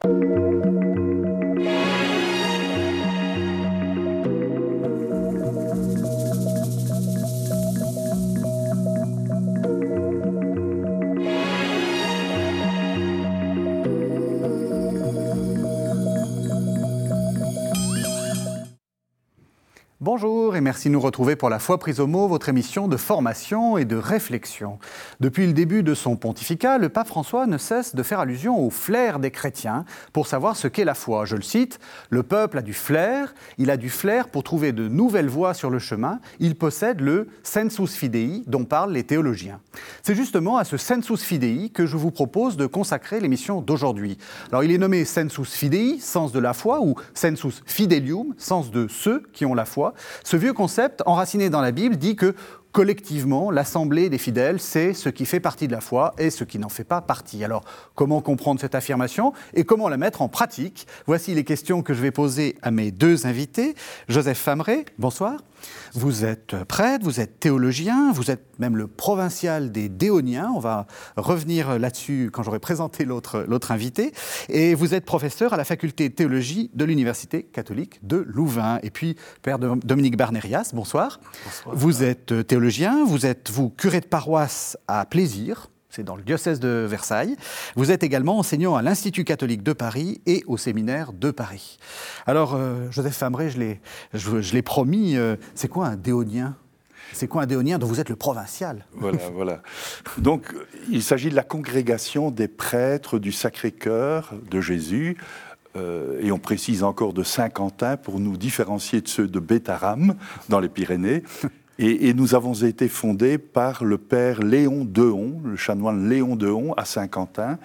Thank you. Merci de nous retrouver pour la foi prise au mot, votre émission de formation et de réflexion. Depuis le début de son pontificat, le pape François ne cesse de faire allusion au flair des chrétiens pour savoir ce qu'est la foi. Je le cite, le peuple a du flair, il a du flair pour trouver de nouvelles voies sur le chemin, il possède le sensus fidei dont parlent les théologiens. C'est justement à ce sensus fidei que je vous propose de consacrer l'émission d'aujourd'hui. Alors il est nommé sensus fidei, sens de la foi, ou sensus fidelium, sens de ceux qui ont la foi. Ce vieux concept, enraciné dans la Bible, dit que collectivement, l'assemblée des fidèles, c'est ce qui fait partie de la foi et ce qui n'en fait pas partie. Alors, comment comprendre cette affirmation et comment la mettre en pratique? Voici les questions que je vais poser à mes deux invités. Joseph Famré, bonsoir. Vous êtes prêtre, vous êtes théologien, vous êtes même le provincial des Déoniens. On va revenir là-dessus quand j'aurai présenté l'autre invité. Et vous êtes professeur à la faculté de théologie de l'Université catholique de Louvain. Et puis, Père Dominique Barnérias, bonsoir. bonsoir. Vous êtes théologien, vous êtes, vous, curé de paroisse à Plaisir, c'est dans le diocèse de Versailles. Vous êtes également enseignant à l'Institut catholique de Paris et au séminaire de Paris. Alors, euh, Joseph l'ai, je, l'ai promis, euh, c'est quoi un déonien? C'est quoi un déonien dont vous êtes le provincial? Voilà, voilà. Donc, il s'agit de la congrégation des prêtres du Sacré-Cœur de Jésus, euh, et on précise encore de Saint-Quentin pour nous différencier de ceux de Bétaram dans les Pyrénées. Et, nous avons été fondés par le père Léon Deon, le chanoine Léon Deon à Saint-Quentin,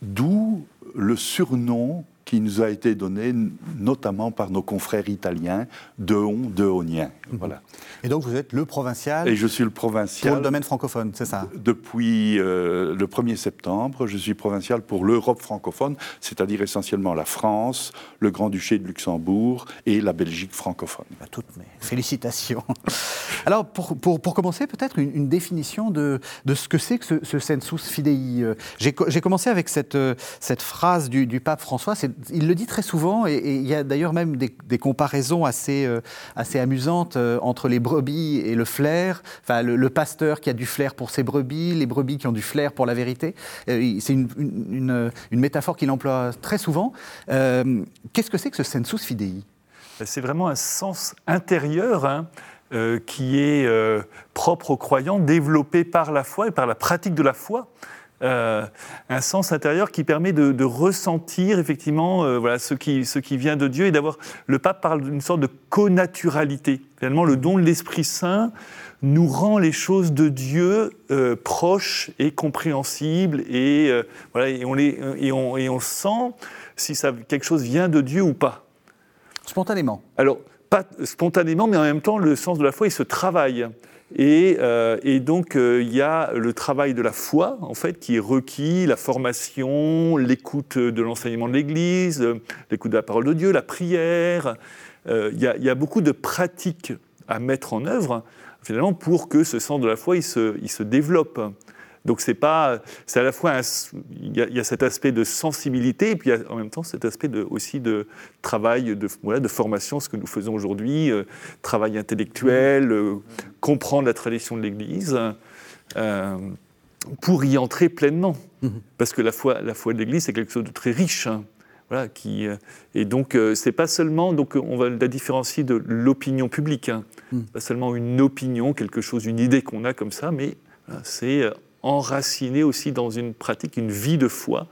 d'où le surnom qui nous a été donné notamment par nos confrères italiens, Deon, Deonien. Mhm. Voilà. Et donc vous êtes le provincial Et je suis le provincial. Pour le domaine francophone, c'est ça? Depuis euh, le 1er septembre, je suis provincial pour l'Europe francophone, c'est-à-dire essentiellement la France, le Grand-Duché de Luxembourg et la Belgique francophone. Bah, toutes mes félicitations. Alors pour, pour, pour commencer, peut-être une, définition de, de, ce que c'est que ce, ce sensus fidei. Euh, j'ai commencé avec cette, euh, cette phrase du, du pape François, c'est il le dit très souvent, et, il y a d'ailleurs même des, comparaisons assez, euh, assez amusantes euh, entre les brebis et le flair. Enfin, le, pasteur qui a du flair pour ses brebis, les brebis qui ont du flair pour la vérité. Euh, c'est une, une, métaphore qu'il emploie très souvent. Qu'est-ce que c'est que ce sensus fidei? C'est vraiment un sens intérieur. Hein, qui est propre aux croyants, développé par la foi et par la pratique de la foi. Euh, un sens intérieur qui permet de, ressentir effectivement euh, voilà, ce, qui, ce qui vient de Dieu et d'avoir. Le pape parle d'une sorte de connaturalité. Finalement, le don de l'Esprit Saint nous rend les choses de Dieu euh, proches et compréhensibles et, voilà, et, on les, et, on, et on sent si ça, quelque chose vient de Dieu ou pas. Spontanément Alors, pas spontanément, mais en même temps, le sens de la foi, il se travaille. Euh, et, donc, euh, il y a le travail de la foi, en fait, qui est requis, la formation, l'écoute de l'enseignement de l'Église, l'écoute de la parole de Dieu, la prière. Euh, il, y a, beaucoup de pratiques à mettre en œuvre, finalement, pour que ce sens de la foi, il se développe. Donc c'est pas, c'est à la fois, il, y a, cet aspect de sensibilité et puis il y a en même temps cet aspect de, aussi de travail, de, voilà, de formation, ce que nous faisons aujourd'hui, euh, travail intellectuel, euh, comprendre la tradition de l'Église. Euh, pour y entrer pleinement. Mmh. Parce que la foi, la foi de l'Église, c'est quelque chose de très riche. Hein. Voilà, qui, et donc, c'est pas seulement, donc on va la différencier de l'opinion publique. Hein. Mmh. Pas seulement une opinion, quelque chose, une idée qu'on a comme ça, mais c'est enraciné aussi dans une pratique, une vie de foi,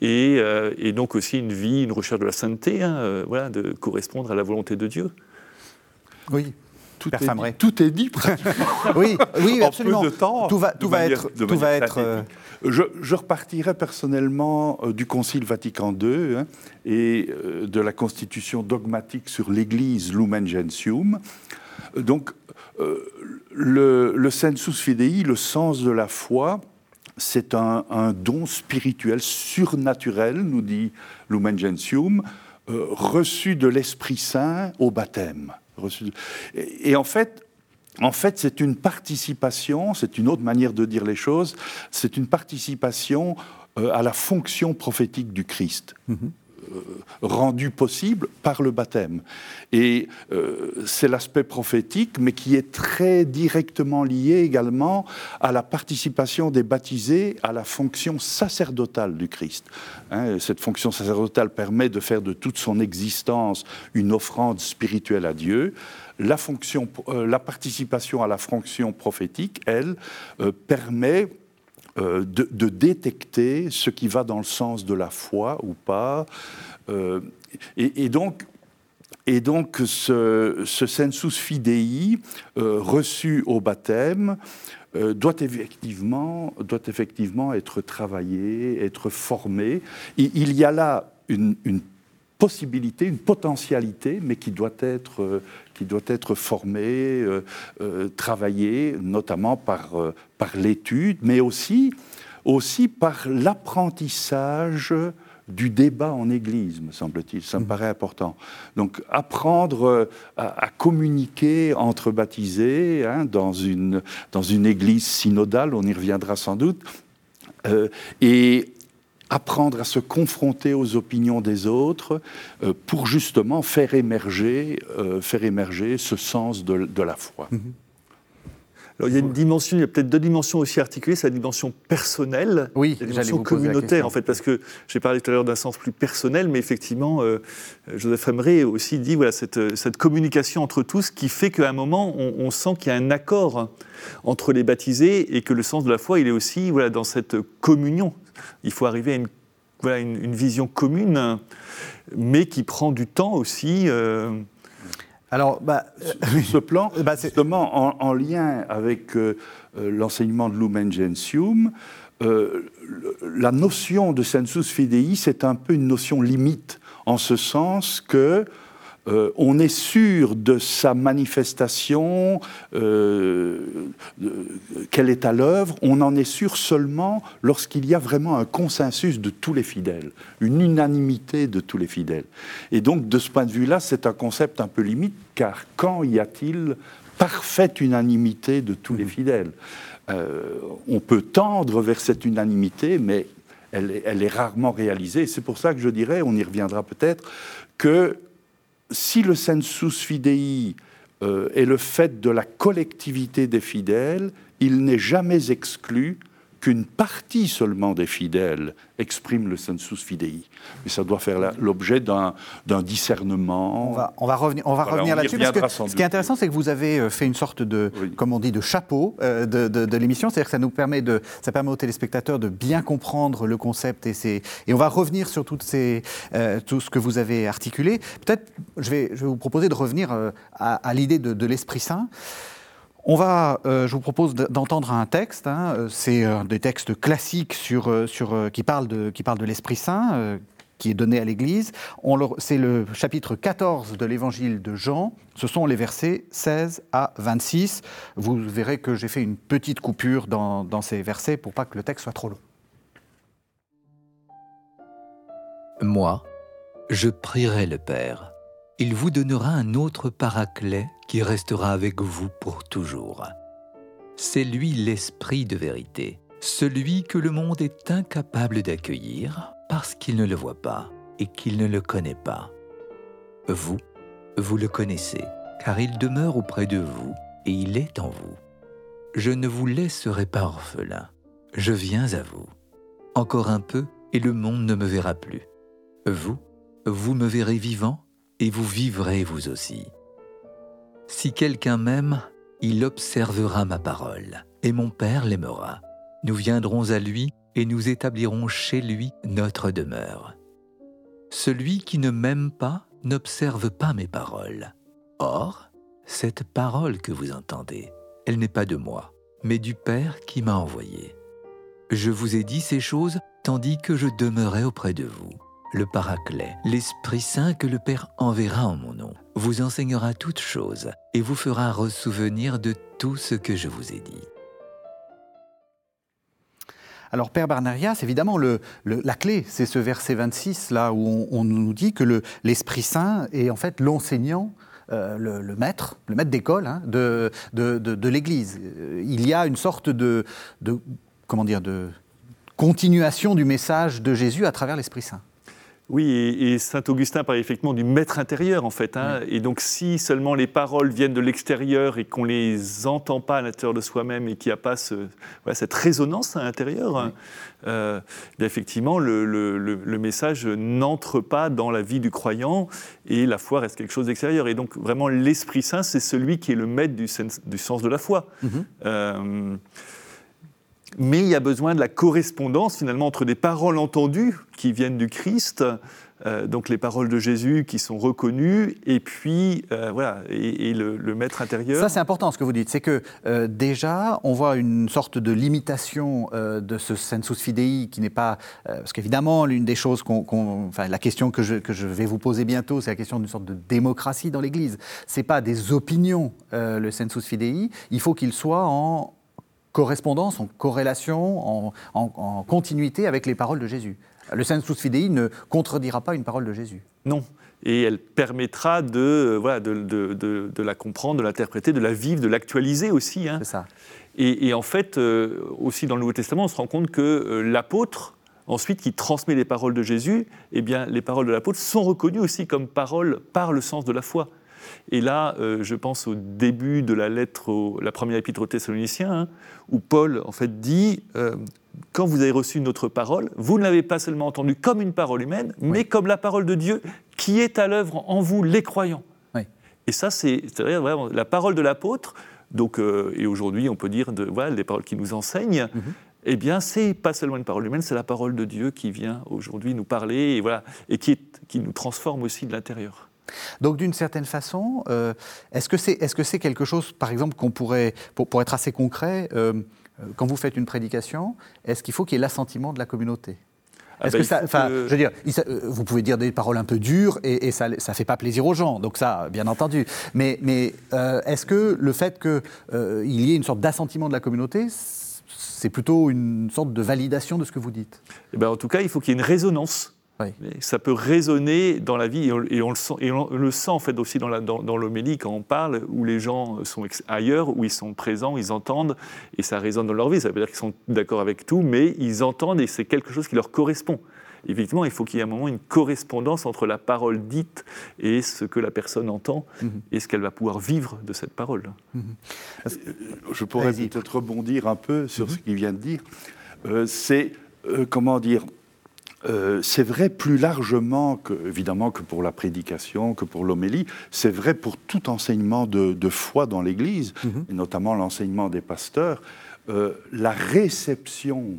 et, euh, donc aussi une vie, une recherche de la sainteté, hein, euh, voilà, de correspondre à la volonté de Dieu. Oui. Tout est, dit, tout est, dit, oui, oui, absolument. de temps, tout va, tout va être. Tout va être euh, je, je, repartirai personnellement du Concile Vatican II hein, et de la constitution dogmatique sur l'Église Lumen Gentium. Donc, le, sensus fidei, le sens de la foi, c'est un, don spirituel surnaturel, nous dit Lumen Gentium, euh, reçu de l'Esprit Saint au baptême. et, en fait, en fait, c'est une participation, c'est une autre manière de dire les choses, c'est une participation euh, à la fonction prophétique du Christ. Mhm. Euh, rendu possible par le baptême. Et euh, c'est l'aspect prophétique, mais qui est très directement lié également à la participation des baptisés à la fonction sacerdotale du Christ. Hein, cette fonction sacerdotale permet de faire de toute son existence une offrande spirituelle à Dieu. La, fonction, euh, la participation à la fonction prophétique, elle, permet euh, de, détecter ce qui va dans le sens de la foi ou pas. Euh, et, donc, et donc ce, sensus fidei euh, reçu au baptême doit, effectivement, doit effectivement être travaillé, être formé. il y a là une, possibilité, une potentialité, mais qui doit être, qui doit être formée, euh, euh, travaillée, notamment par, par l'étude, mais aussi, aussi par l'apprentissage du débat en Église, me semble-t-il. Ça me mmh. paraît important. Donc, apprendre à, communiquer entre baptisés hein, dans, une, dans une Église synodale, on y reviendra sans doute, et apprendre à se confronter aux opinions des autres euh, pour justement faire émerger, euh, faire émerger ce sens de, la foi. Mhm. Alors, il y a une dimension, il y a peut-être deux dimensions aussi articulées, c'est la dimension personnelle, oui, la dimension communautaire en fait, parce que j'ai parlé tout à l'heure d'un sens plus personnel, mais effectivement, euh, Joseph Emery aussi dit voilà cette, cette, communication entre tous qui fait qu'à un moment on, on sent qu'il y a un accord entre les baptisés et que le sens de la foi il est aussi voilà dans cette communion, il faut arriver à une, voilà, une, vision commune, mais qui prend du temps aussi. Euh. Alors, bah, ce plan, bah, justement, en, lien avec euh, euh, l'enseignement de Lumen Gentium, la notion de sensus fidei, c'est un peu une notion limite, en ce sens que euh, on est sûr de sa manifestation, euh, qu'elle est à l'œuvre, on en est sûr seulement lorsqu'il y a vraiment un consensus de tous les fidèles, une unanimité de tous les fidèles. Et donc, de ce point de vue-là, c'est un concept un peu limite, car quand y a-t-il parfaite unanimité de tous les mmh. fidèles? Euh, On peut tendre vers cette unanimité, mais elle elle est rarement réalisée. C'est pour ça que je dirais, on y reviendra peut-être, que si le sensus fidei euh, est le fait de la collectivité des fidèles, il n'est jamais exclu qu'une partie seulement des fidèles exprime le sensus fidei. Mais ça doit faire l'objet d'un discernement. On va, on va revenir, on va revenir là-dessus. ce qui est intéressant, c'est que vous avez euh, fait une sorte de, comme on dit, de chapeau euh, de, de, l'émission. C'est-à-dire que ça nous permet, de, ça permet aux téléspectateurs de bien comprendre le concept. Et, et on va revenir sur toutes ces, euh, tout ce que vous avez articulé. Peut-être, je vais, je vais vous proposer de revenir à, à l'idée de, l'Esprit Saint. On va, euh, je vous propose d'entendre un texte. Hein, euh, c'est un des textes classiques sur, euh, sur, qui parle de, de l'Esprit Saint, qui est donné à l'Église. C'est le chapitre 14 de l'Évangile de Jean. Ce sont les versets 16 à 26. Vous verrez que j'ai fait une petite coupure dans, dans ces versets pour pas que le texte soit trop long. Moi, je prierai le Père. Il vous donnera un autre paraclet qui restera avec vous pour toujours. C'est lui l'Esprit de vérité, celui que le monde est incapable d'accueillir parce qu'il ne le voit pas et qu'il ne le connaît pas. Vous, vous le connaissez, car il demeure auprès de vous et il est en vous. Je ne vous laisserai pas orphelin, je viens à vous. Encore un peu et le monde ne me verra plus. Vous, vous me verrez vivant et vous vivrez vous aussi. Si quelqu'un m'aime, il observera ma parole, et mon Père l'aimera. Nous viendrons à lui et nous établirons chez lui notre demeure. Celui qui ne m'aime pas n'observe pas mes paroles. Or, cette parole que vous entendez, elle n'est pas de moi, mais du Père qui m'a envoyé. Je vous ai dit ces choses tandis que je demeurais auprès de vous le Paraclet, l'Esprit Saint que le Père enverra en mon nom, vous enseignera toutes choses et vous fera ressouvenir de tout ce que je vous ai dit. Alors, Père Barnarias, évidemment, la clé, c'est ce verset 26, là où on, nous dit que l'Esprit Saint est en fait l'enseignant euh, le, maître, le maître d'école hein, de, l'Église. Il y a une sorte de, comment dire, de continuation du message de Jésus à travers l'Esprit Saint. Oui, et, saint Augustin parle effectivement du maître intérieur en fait. Hein. Et donc si seulement les paroles viennent de l'extérieur et qu'on les entend pas à l'intérieur de soi-même et qu'il n'y a pas cette résonance à l'intérieur, euh, effectivement le, message n'entre pas dans la vie du croyant et la foi reste quelque chose d'extérieur. Et donc vraiment l'Esprit Saint, c'est celui qui est le maître du, sens de la foi. Mm-hmm. Euh, mais il y a besoin de la correspondance finalement entre des paroles entendues qui viennent du Christ, euh, donc les paroles de Jésus qui sont reconnues, et puis euh, voilà, et, le, maître intérieur. Ça c'est important ce que vous dites, c'est que euh, déjà on voit une sorte de limitation de ce sensus fidei qui n'est pas, parce qu'évidemment l'une des choses qu'on, enfin la question que je, vais vous poser bientôt, c'est la question d'une sorte de démocratie dans l'Église. C'est pas des opinions le sensus fidei, il faut qu'il soit en correspondance, en corrélation, en, continuité avec les paroles de Jésus. Le sensus fidei ne contredira pas une parole de Jésus. Non. Et elle permettra de, voilà, de, de, la comprendre, de l'interpréter, de la vivre, de l'actualiser aussi. Hein. C'est ça. Et, en fait, euh, aussi dans le Nouveau Testament, on se rend compte que euh, l'apôtre, ensuite, qui transmet les paroles de Jésus, eh bien, les paroles de l'apôtre sont reconnues aussi comme paroles par le sens de la foi. Et là, euh, je pense au début de la lettre, la première épître aux Thessaloniciens, hein, où Paul en fait dit euh, quand vous avez reçu notre parole, vous ne l'avez pas seulement entendue comme une parole humaine, mais comme la parole de Dieu qui est à l'œuvre en vous, les croyants. Et ça, c'est vraiment la parole de l'apôtre. Donc, euh, et aujourd'hui, on peut dire de, voilà, les paroles qui nous enseignent. Mm-hmm. Eh bien, c'est pas seulement une parole humaine, c'est la parole de Dieu qui vient aujourd'hui nous parler et voilà, et qui, qui nous transforme aussi de l'intérieur. Donc d'une certaine façon, euh, est-ce que c'est est -ce quelque chose, par exemple, qu'on pourrait, pour, être assez concret, euh, euh, quand vous faites une prédication, est-ce qu'il faut qu'il y ait l'assentiment de la communauté? Ah est-ce bah, que ça, enfin, je veux dire, vous pouvez dire des paroles un peu dures et, ça, ne fait pas plaisir aux gens, donc ça, bien entendu. Mais, mais est-ce que le fait qu'il y ait une sorte d'assentiment de la communauté, c'est plutôt une sorte de validation de ce que vous dites? Eh ben, En tout cas, il faut qu'il y ait une résonance ça peut résonner dans la vie et on, le, sent, et on le sent en fait aussi dans l'homélie dans, quand on parle, où les gens sont ailleurs, où ils sont présents, ils entendent et ça résonne dans leur vie. Ça veut dire qu'ils sont d'accord avec tout, mais ils entendent et c'est quelque chose qui leur correspond. Effectivement, il faut qu'il y ait un moment une correspondance entre la parole dite et ce que la personne entend mhm. et ce qu'elle va pouvoir vivre de cette parole. Mhm. Euh, je pourrais peut-être rebondir un peu sur ce qu'il vient de dire. Euh, c'est, euh, comment dire, euh, c'est vrai plus largement, que, évidemment, que pour la prédication, que pour l'homélie, c'est vrai pour tout enseignement de, foi dans l'Église, mhm. et notamment l'enseignement des pasteurs. Euh, la réception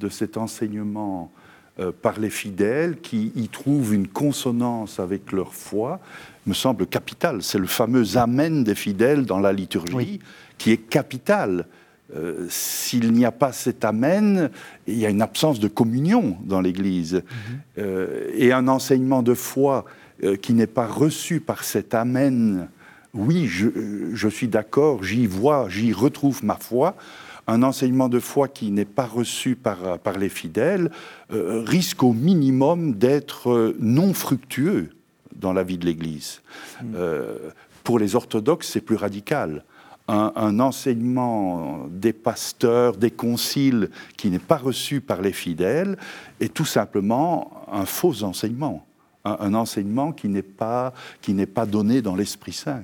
de cet enseignement euh, par les fidèles qui y trouvent une consonance avec leur foi me semble capitale. C'est le fameux Amen des fidèles dans la liturgie qui est capital. Euh, s'il n'y a pas cet amen, il y a une absence de communion dans l'Église. Mhm. Euh, et un enseignement de foi euh, qui n'est pas reçu par cet amen, oui, je, suis d'accord, j'y vois, j'y retrouve ma foi. Un enseignement de foi qui n'est pas reçu par, par les fidèles risque au minimum d'être non fructueux dans la vie de l'Église. Mhm. pour les orthodoxes, c'est plus radical un, enseignement des pasteurs, des conciles qui n'est pas reçu par les fidèles est tout simplement un faux enseignement. Un, enseignement qui n'est pas, qui n'est pas donné dans l'Esprit Saint.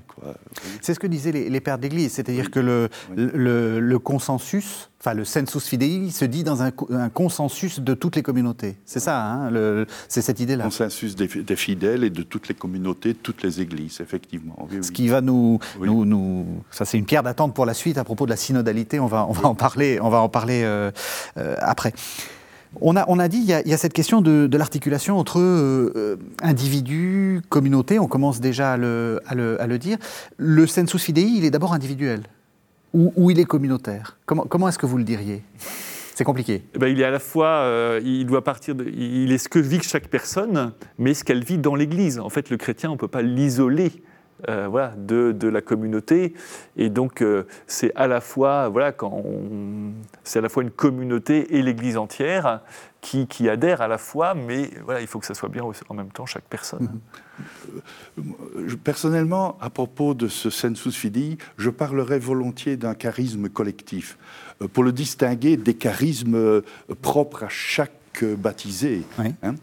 C'est ce que disaient les, pères d'Église, c'est-à-dire que le, le, consensus, enfin le sensus fidei, se dit dans un, consensus de toutes les communautés. C'est ça, hein, c'est cette idée-là. Consensus des, fidèles et de toutes les communautés, de toutes les églises, effectivement. ce qui va nous, nous, ça c'est une pierre d'attente pour la suite à propos de la synodalité. On va, on va en parler, on va en parler euh, euh, après. On a, dit, il y a, cette question de, l'articulation entre euh, euh, individus, communautés, on commence déjà à le, dire. Le sensus fidei, il est d'abord individuel, ou, il est communautaire? Comment, est-ce que vous le diriez? C'est compliqué. Eh ben, il est à la fois, euh, il doit partir, il est ce que vit chaque personne, mais ce qu'elle vit dans l'Église. En fait, le chrétien, on ne peut pas l'isoler euh, voilà, de, de, la communauté. Et donc, c'est à la fois, voilà, quand c'est à la fois une communauté et l'Église entière qui, qui, adhèrent à la fois, mais voilà, il faut que ça soit bien en même temps chaque personne. Mm-hmm. Personnellement, à propos de ce sensus fidei, je parlerais volontiers d'un charisme collectif, euh, pour le distinguer des charismes propres à chaque baptisé. Hein.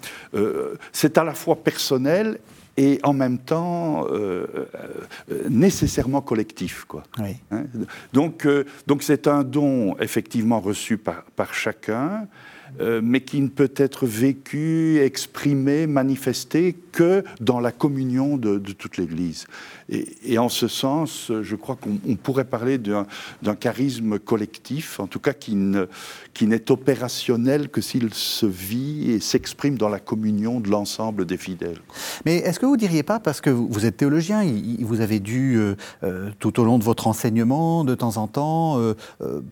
c'est à la fois personnel et en même temps euh, euh, nécessairement collectif. Quoi. Hein. donc, euh, donc c'est un don effectivement reçu par, par chacun, euh, mais qui ne peut être vécu, exprimé, manifesté que dans la communion de, toute l'Église. Et, en ce sens, je crois qu'on pourrait parler d'un charisme collectif, en tout cas qui n'est opérationnel que s'il se vit et s'exprime dans la communion de l'ensemble des fidèles. Mais est-ce que vous ne diriez pas, parce que vous êtes théologien, vous avez dû, euh, euh, tout au long de votre enseignement, de temps en temps,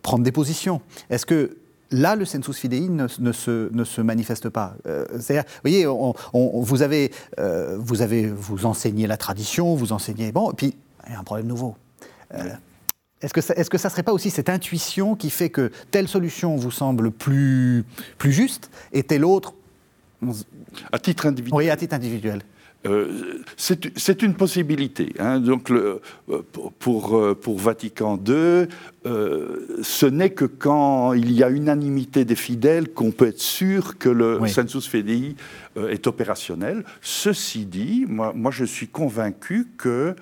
prendre des positions. Est-ce que là, le sensus fidei ne, se, ne se, manifeste pas. Euh, c'est-à-dire, vous voyez, vous, avez, euh, vous avez, vous enseignez la tradition, vous enseignez, bon, et puis il y a un problème nouveau. Euh, est-ce que, ça, est-ce que ça serait pas aussi cette intuition qui fait que telle solution vous semble plus, plus juste et telle autre À titre individuel. Oui, à titre individuel. Euh, c'est une possibilité. Hein. Donc, le, pour, euh, pour, Vatican II, euh, ce n'est que quand il y a unanimité des fidèles qu'on peut être sûr que le sensus fidei est opérationnel. Ceci dit, moi, moi, je suis convaincu que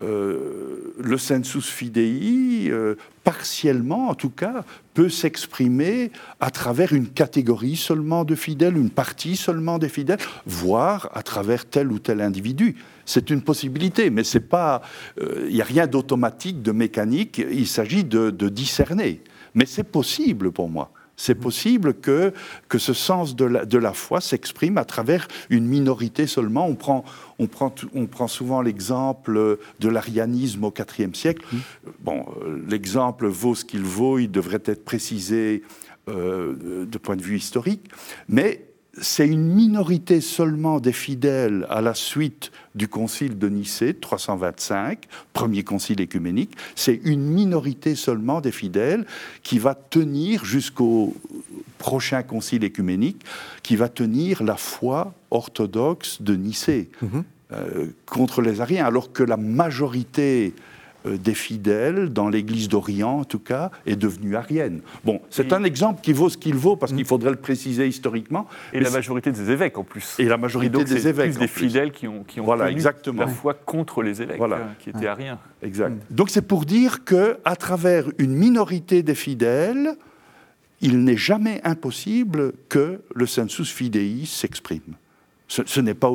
euh, le sensus fidei, euh, partiellement en tout cas, peut s'exprimer à travers une catégorie seulement de fidèles, une partie seulement des fidèles, voire à travers tel ou tel individu. C'est une possibilité, mais c'est pas, il euh, n'y a rien d'automatique, de mécanique. Il s'agit de, discerner. Mais c'est possible pour moi. C'est possible que, que ce sens de la, de la foi s'exprime à travers une minorité seulement. On prend, on prend, on prend souvent l'exemple de l'arianisme au IVe siècle. Mmh. Bon, euh, l'exemple vaut ce qu'il vaut, il devrait être précisé euh, de point de vue historique, mais c'est une minorité seulement des fidèles à la suite du concile de Nicée 325, premier concile écuménique, c'est une minorité seulement des fidèles qui va tenir jusqu'au prochain concile écuménique, qui va tenir la foi orthodoxe de Nicée mhm. euh, contre les Ariens, alors que la majorité des fidèles, dans l'Église d'Orient en tout cas, est devenue arienne. Bon, c'est un exemple qui vaut ce qu'il vaut, parce qu'il mm. faudrait le préciser historiquement. Et la majorité des évêques en plus. Et la majorité des évêques. Plus des fidèles qui ont, qui ont voilà, exactement. la foi contre les évêques, voilà. Hein, qui étaient ariens. Exact. Mm. Donc c'est pour dire que à travers une minorité des fidèles, il n'est jamais impossible que le sensus fidei s'exprime. Ce, n'est pas,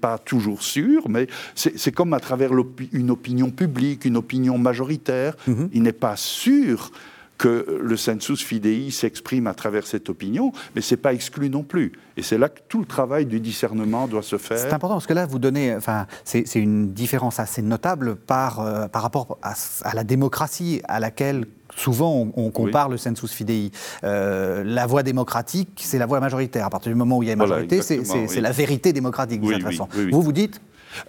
pas, toujours sûr, mais c'est comme à travers une opinion publique, une opinion majoritaire. Mhm. Il n'est pas sûr que le sensus fidei s'exprime à travers cette opinion, mais ce n'est pas exclu non plus. Et c'est là que tout le travail du discernement doit se faire. C'est important parce que là, vous donnez, enfin, c'est une différence assez notable par, euh, par rapport à, la démocratie à laquelle souvent on, compare le sensus fidei. Euh, la voie démocratique, c'est la voie majoritaire. À partir du moment où il y a une majorité, c'est la vérité démocratique de cette façon. Vous vous dites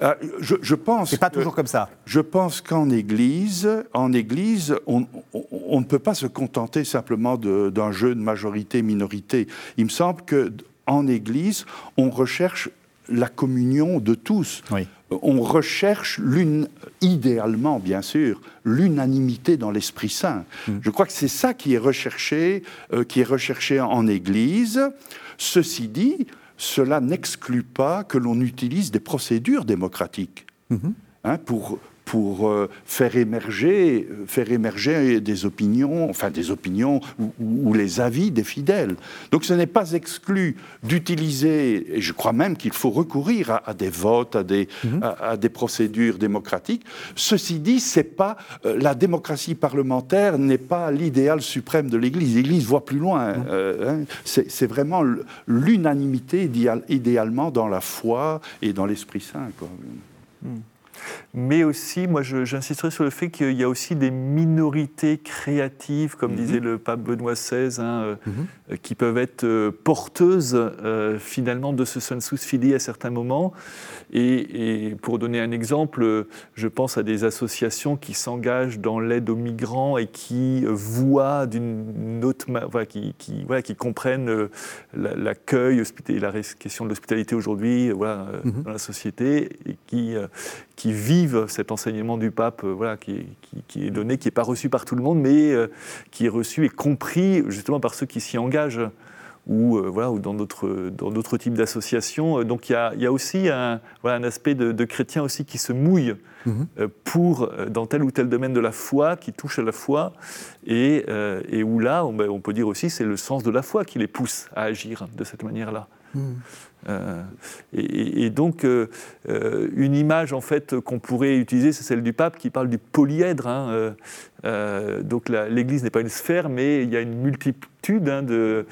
euh, je, je, pense. C'est pas toujours comme ça. Je pense qu'en Église, en Église, on, on, ne peut pas se contenter simplement d'un jeu de majorité-minorité. Il me semble que en Église, on recherche la communion de tous. On recherche l'une, idéalement bien sûr, l'unanimité dans l'Esprit Saint. Mm. Je crois que c'est ça qui est recherché, euh, qui est recherché en Église. Ceci dit, cela n'exclut pas que l'on utilise des procédures démocratiques. Mm-hmm. Hein, pour, pour euh, faire émerger, euh, faire émerger des opinions, enfin des opinions ou, les avis des fidèles. Donc ce n'est pas exclu d'utiliser, et je crois même qu'il faut recourir à, des votes, à des, mhm. à, des procédures démocratiques. Ceci dit, c'est pas euh, la démocratie parlementaire n'est pas l'idéal suprême de l'Église. L'Église voit plus loin. Mhm. Hein. c'est vraiment l'unanimité idéalement dans la foi et dans l'Esprit Saint. Quoi. Mhm. Mais aussi, moi j'insisterai sur le fait qu'il y a aussi des minorités créatives, comme mhm. disait le pape Benoît XVI, hein, euh, mhm. euh, qui peuvent être euh, porteuses finalement de ce sensus fidei à certains moments. Et, pour donner un exemple, je pense à des associations qui s'engagent dans l'aide aux migrants et qui voient d'une autre qui, qui, voilà, qui comprennent l'accueil, la question de l'hospitalité aujourd'hui voilà, mhm. dans la société et qui, qui vivent cet enseignement du pape euh, voilà, qui, est donné, qui n'est pas reçu par tout le monde, mais euh, qui est reçu et compris justement par ceux qui s'y engagent ou, euh, voilà, ou dans d'autres types d'associations. Donc il y a, aussi un, voilà, un aspect de, de, chrétiens aussi qui se mouillent mhm. pour, dans tel ou tel domaine de la foi, qui touche à la foi, et, et où là, on, ben, on, peut dire aussi c'est le sens de la foi qui les pousse à agir de cette manière-là. Mhm. Euh, et, donc, euh, euh, une image en fait qu'on pourrait utiliser, c'est celle du pape qui parle du polyèdre. Hein, donc, l'Église n'est pas une sphère, mais il y a une multitude hein, de,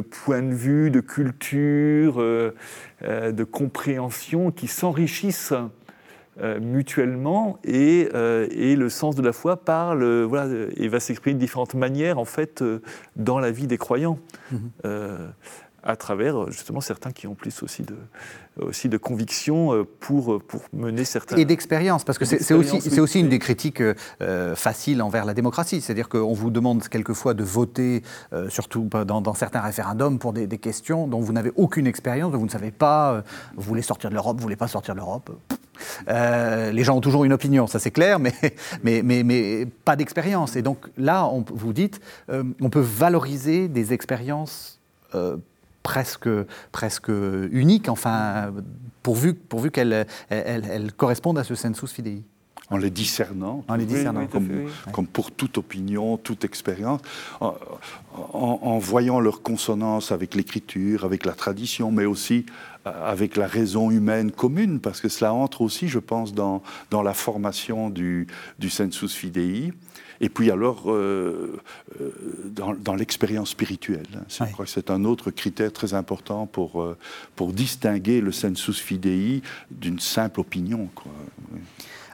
points de vue, de culture, de compréhension qui s'enrichissent. mutuellement et, le sens de la foi parle voilà, et va s'exprimer de différentes manières en fait dans la vie des croyants. Mmh à travers justement certains qui ont plus aussi de, aussi de conviction euh, pour, pour mener certains... Et d'expérience, parce que c'est aussi, c'est aussi une des critiques euh, faciles envers la démocratie. C'est-à-dire qu'on vous demande quelquefois de voter, euh, surtout dans, certains référendums, pour des, questions dont vous n'avez aucune expérience, dont vous ne savez pas, vous voulez sortir de l'Europe, vous voulez pas sortir de l'Europe. les gens ont toujours une opinion, ça c'est clair, mais, mais, mais, mais pas d'expérience. Et donc là, on, vous dites, on peut valoriser des expériences presque, presque unique, enfin, pourvu, pourvu qu'elle elle, corresponde à ce sensus fidei. En les discernant, en les discernant. comme, pour toute opinion, toute expérience, en, voyant leur consonance avec l'écriture, avec la tradition, mais aussi euh, avec la raison humaine commune, parce que cela entre aussi, je pense, dans, dans la formation du, du sensus fidei. Et puis alors, euh, euh, dans, l'expérience spirituelle, hein, je crois que c'est un autre critère très important pour, euh, pour distinguer le sensus fidei d'une simple opinion. Quoi.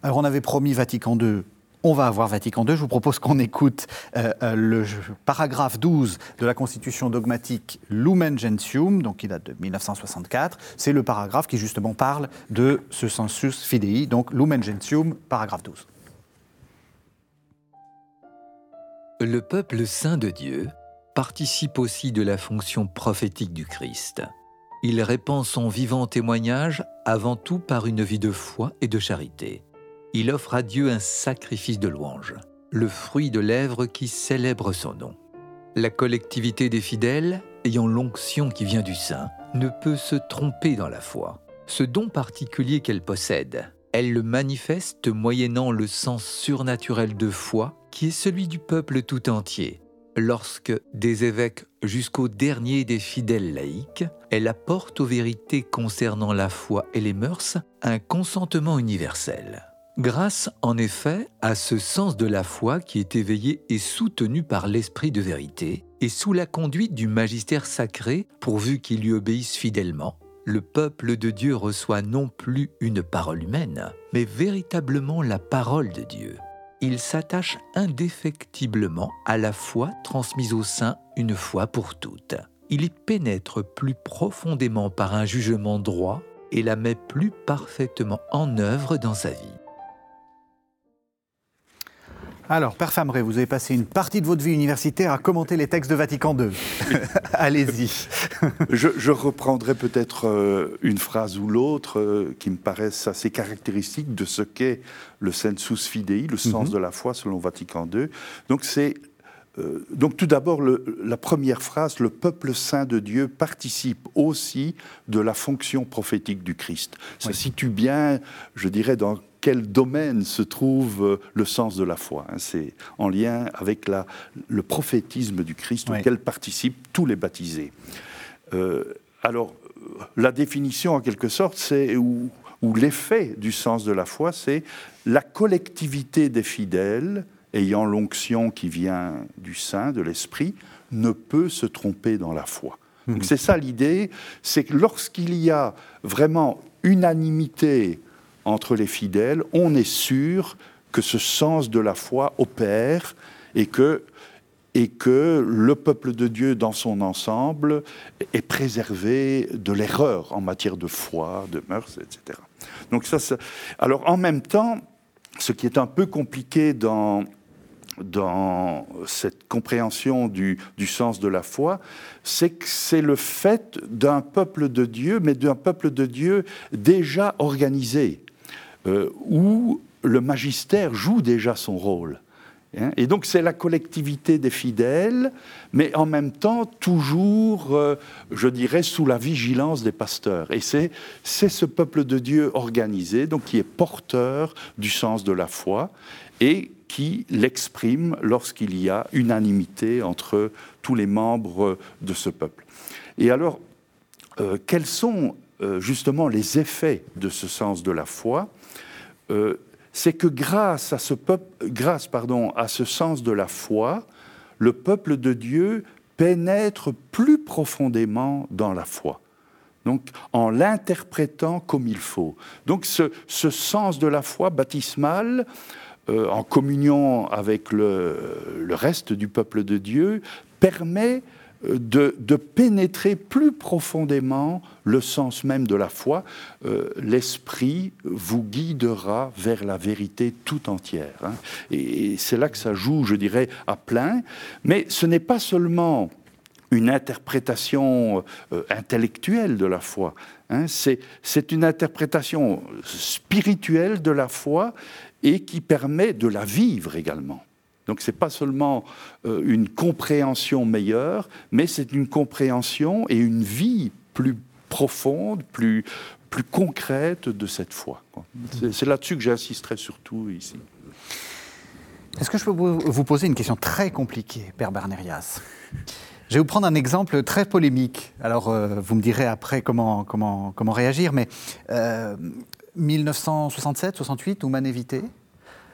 Alors on avait promis Vatican II on va avoir Vatican II. Je vous propose qu'on écoute le paragraphe 12 de la Constitution dogmatique Lumen Gentium, donc qui date de 1964. C'est le paragraphe qui justement parle de ce sensus fidei, donc Lumen Gentium, paragraphe 12. Le peuple saint de Dieu participe aussi de la fonction prophétique du Christ. Il répand son vivant témoignage avant tout par une vie de foi et de charité. Il offre à Dieu un sacrifice de louange, le fruit de lèvres qui célèbrent son nom. La collectivité des fidèles, ayant l'onction qui vient du Saint, ne peut se tromper dans la foi. Ce don particulier qu'elle possède, elle le manifeste moyennant le sens surnaturel de foi qui est celui du peuple tout entier. Lorsque, des évêques jusqu'au dernier des fidèles laïcs, elle apporte aux vérités concernant la foi et les mœurs un consentement universel. Grâce, en effet, à ce sens de la foi qui est éveillé et soutenu par l'esprit de vérité, et sous la conduite du magistère sacré, pourvu qu'il lui obéisse fidèlement, le peuple de Dieu reçoit non plus une parole humaine, mais véritablement la parole de Dieu il s'attache indéfectiblement à la foi transmise au sein une fois pour toutes. Il y pénètre plus profondément par un jugement droit et la met plus parfaitement en œuvre dans sa vie. Alors, Père Fameret, vous avez passé une partie de votre vie universitaire à commenter les textes de Vatican II. Allez-y. je, reprendrai peut-être euh, une phrase ou l'autre euh, qui me paraissent assez caractéristiques de ce qu'est le sensus fidei, le sens mhm. de la foi selon Vatican II. Donc, c'est euh, donc tout d'abord, la première phrase, le peuple saint de Dieu participe aussi de la fonction prophétique du Christ. Ça situe bien, je dirais, dans quel domaine se trouve euh, le sens de la foi. Hein. C'est en lien avec la, le prophétisme du Christ auquel participent tous les baptisés. Euh, alors, la définition, en quelque sorte, c'est ou, l'effet du sens de la foi, c'est la collectivité des fidèles ayant l'onction qui vient du Saint, de l'Esprit, ne peut se tromper dans la foi. Donc mmh. c'est ça l'idée, c'est que lorsqu'il y a vraiment unanimité entre les fidèles, on est sûr que ce sens de la foi opère et que, et que le peuple de Dieu dans son ensemble est préservé de l'erreur en matière de foi, de mœurs, etc. Donc ça, alors en même temps, ce qui est un peu compliqué dans, dans cette compréhension du, du, sens de la foi, c'est que c'est le fait d'un peuple de Dieu, mais d'un peuple de Dieu déjà organisé, euh, où le magistère joue déjà son rôle. Hein. Et donc c'est la collectivité des fidèles, mais en même temps toujours, euh, je dirais, sous la vigilance des pasteurs. Et c'est ce peuple de Dieu organisé, donc qui est porteur du sens de la foi et qui l'exprime lorsqu'il y a unanimité entre tous les membres de ce peuple. Et alors, euh, quels sont justement les effets de ce sens de la foi? C'est que grâce à ce, grâce, pardon, à ce sens de la foi, le peuple de Dieu pénètre plus profondément dans la foi. Donc, en l'interprétant comme il faut. Donc, ce, sens de la foi baptismale, euh, en communion avec le, reste du peuple de Dieu, permet de, pénétrer plus profondément le sens même de la foi. Euh, l'esprit vous guidera vers la vérité tout entière. Hein. Et, c'est là que ça joue, je dirais, à plein. Mais ce n'est pas seulement une interprétation euh, intellectuelle de la foi. Hein. c'est une interprétation spirituelle de la foi et qui permet de la vivre également. Donc ce n'est pas seulement euh, une compréhension meilleure, mais c'est une compréhension et une vie plus profonde, plus, plus concrète de cette foi. C'est là-dessus que j'insisterai surtout ici. Est-ce que je peux vous poser une question très compliquée, Père Bernérias? Je vais vous prendre un exemple très polémique. Alors, euh, vous me direz après comment, comment, comment réagir, mais 1967, 68, Humanité,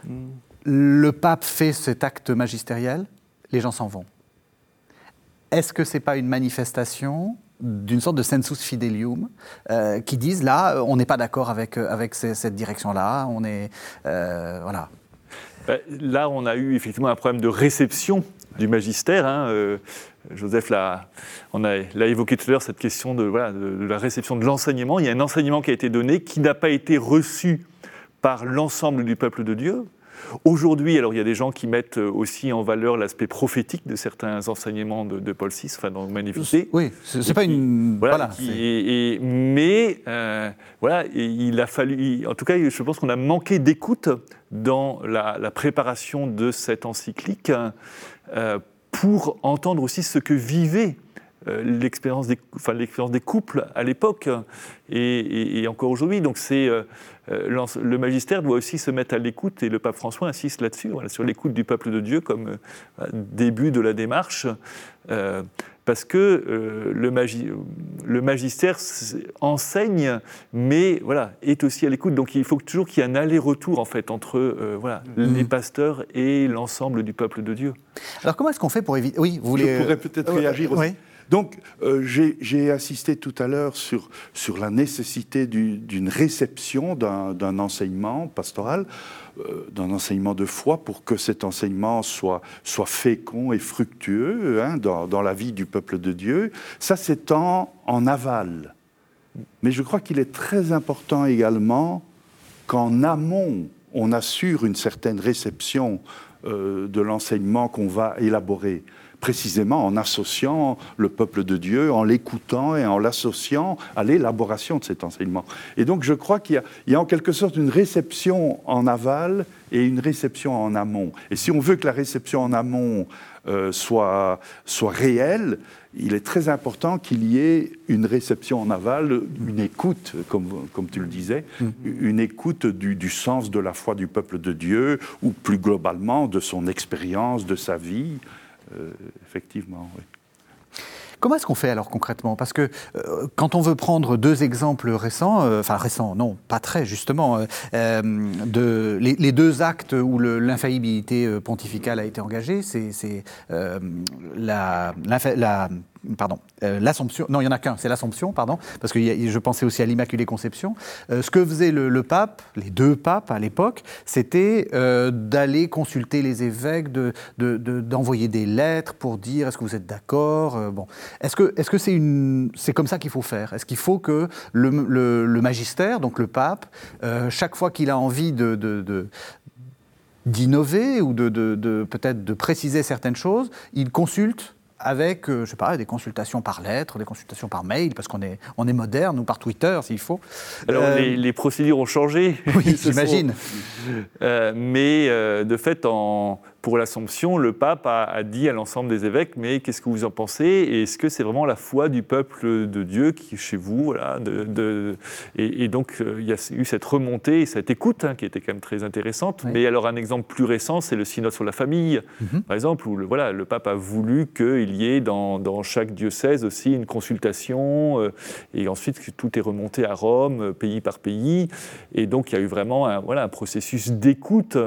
hmm le pape fait cet acte magistériel, les gens s'en vont. Est-ce que ce n'est pas une manifestation d'une sorte de sensus fidelium euh, qui disent là, on n'est pas d'accord avec, euh, avec cette direction-là, on est. Euh, voilà. Ben, là, on a eu effectivement un problème de réception du magistère. Hein, Joseph l'a, on a, l'a évoqué tout à l'heure, cette question de, de, la réception de l'enseignement. Il y a un enseignement qui a été donné qui n'a pas été reçu par l'ensemble du peuple de Dieu, Aujourd'hui, alors il y a des gens qui mettent euh, aussi en valeur l'aspect prophétique de certains enseignements de, Paul VI, enfin dans Manifesté. Oui, c'est pas une. Voilà. et, mais euh, voilà, il a fallu. En tout cas, je pense qu'on a manqué d'écoute dans la, préparation de cette encyclique euh, pour entendre aussi ce que vivait l'expérience des, enfin, des, couples à l'époque et, encore aujourd'hui. Donc c'est euh, le magistère doit aussi se mettre à l'écoute, et le pape François insiste là-dessus, sur l'écoute du peuple de Dieu comme euh, début de la démarche, euh, parce que le, le, magistère enseigne, mais voilà, est aussi à l'écoute. Donc il faut toujours qu'il y ait un aller-retour en fait entre voilà, mm-hmm. les pasteurs et l'ensemble du peuple de Dieu. Alors comment est-ce qu'on fait pour éviter Oui, vous voulez. Je pourrais peut-être réagir aussi. Donc, euh, j'ai insisté tout à l'heure sur, sur la nécessité d'une réception d'un enseignement pastoral, euh, d'un enseignement de foi, pour que cet enseignement soit, soit fécond et fructueux hein, dans, dans, la vie du peuple de Dieu. Ça, en, en aval. Mais je crois qu'il est très important également qu'en amont, on assure une certaine réception euh, de l'enseignement qu'on va élaborer précisément en associant le peuple de Dieu, en l'écoutant et en l'associant à l'élaboration de cet enseignement. Et donc je crois qu'il y, a en quelque sorte une réception en aval et une réception en amont. Et si on veut que la réception en amont euh, soit, soit réelle, il est très important qu'il y ait une réception en aval, une écoute, comme, comme tu le disais, mm. une écoute du, du, sens de la foi du peuple de Dieu, ou plus globalement de son expérience, de sa vie. Euh, effectivement, oui. Comment est-ce qu'on fait alors concrètement? Parce que euh, quand on veut prendre deux exemples récents, euh, enfin récents, non, pas très justement, les, deux actes où l'infaillibilité pontificale a été engagée, c'est la, pardon, euh, l'Assomption, non, il y en a qu'un, c'est l'Assomption, pardon, parce que je pensais aussi à l'Immaculée Conception. Euh, ce que faisait le, pape, les deux papes à l'époque, c'était euh, d'aller consulter les évêques, d'envoyer de, des lettres pour dire est-ce que vous êtes d'accord. bon, est-ce que c'est une, c'est comme ça qu'il faut faire? Est-ce qu'il faut que le, magistère, donc le pape, chaque fois qu'il a envie d'innover ou de, peut-être de préciser certaines choses, il consulte avec, euh, je sais pas, des consultations par lettre, des consultations par mail, parce qu'on est, on est moderne, ou par Twitter s'il faut. Alors euh, les, procédures ont changé. Oui, j'imagine. Euh, mais de fait, en, pour l'Assomption, le pape a, dit à l'ensemble des évêques, mais qu'est-ce que vous en pensez? Et est-ce que c'est vraiment la foi du peuple de Dieu qui est chez vous voilà, de, et, donc, euh, il y a eu cette remontée et cette écoute hein, qui était quand même très intéressante. Mais alors, un exemple plus récent, c'est le synode sur la famille, mhm. par exemple, où le, voilà, le pape a voulu qu'il y ait dans, dans, chaque diocèse aussi une consultation, euh, et ensuite tout est remonté à Rome, euh, pays par pays. Et donc, il y a eu vraiment un, voilà, un processus d'écoute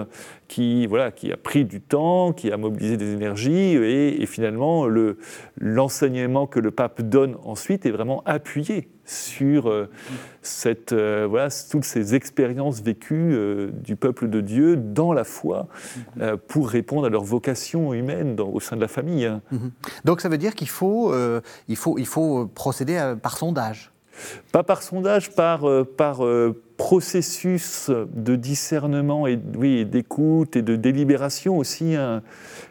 qui, voilà, qui a pris du temps, qui a mobilisé des énergies, et, finalement, l'enseignement que le pape donne ensuite est vraiment appuyé sur euh, cette, euh, voilà, toutes ces expériences vécues euh, du peuple de Dieu dans la foi pour répondre à leur vocation humaine au sein de la famille. Hein. Mhm. Donc ça veut dire qu'il faut, il faut, il faut procéder par sondage? Pas par sondage, par, par processus de discernement et oui, d'écoute et de délibération aussi. Hein.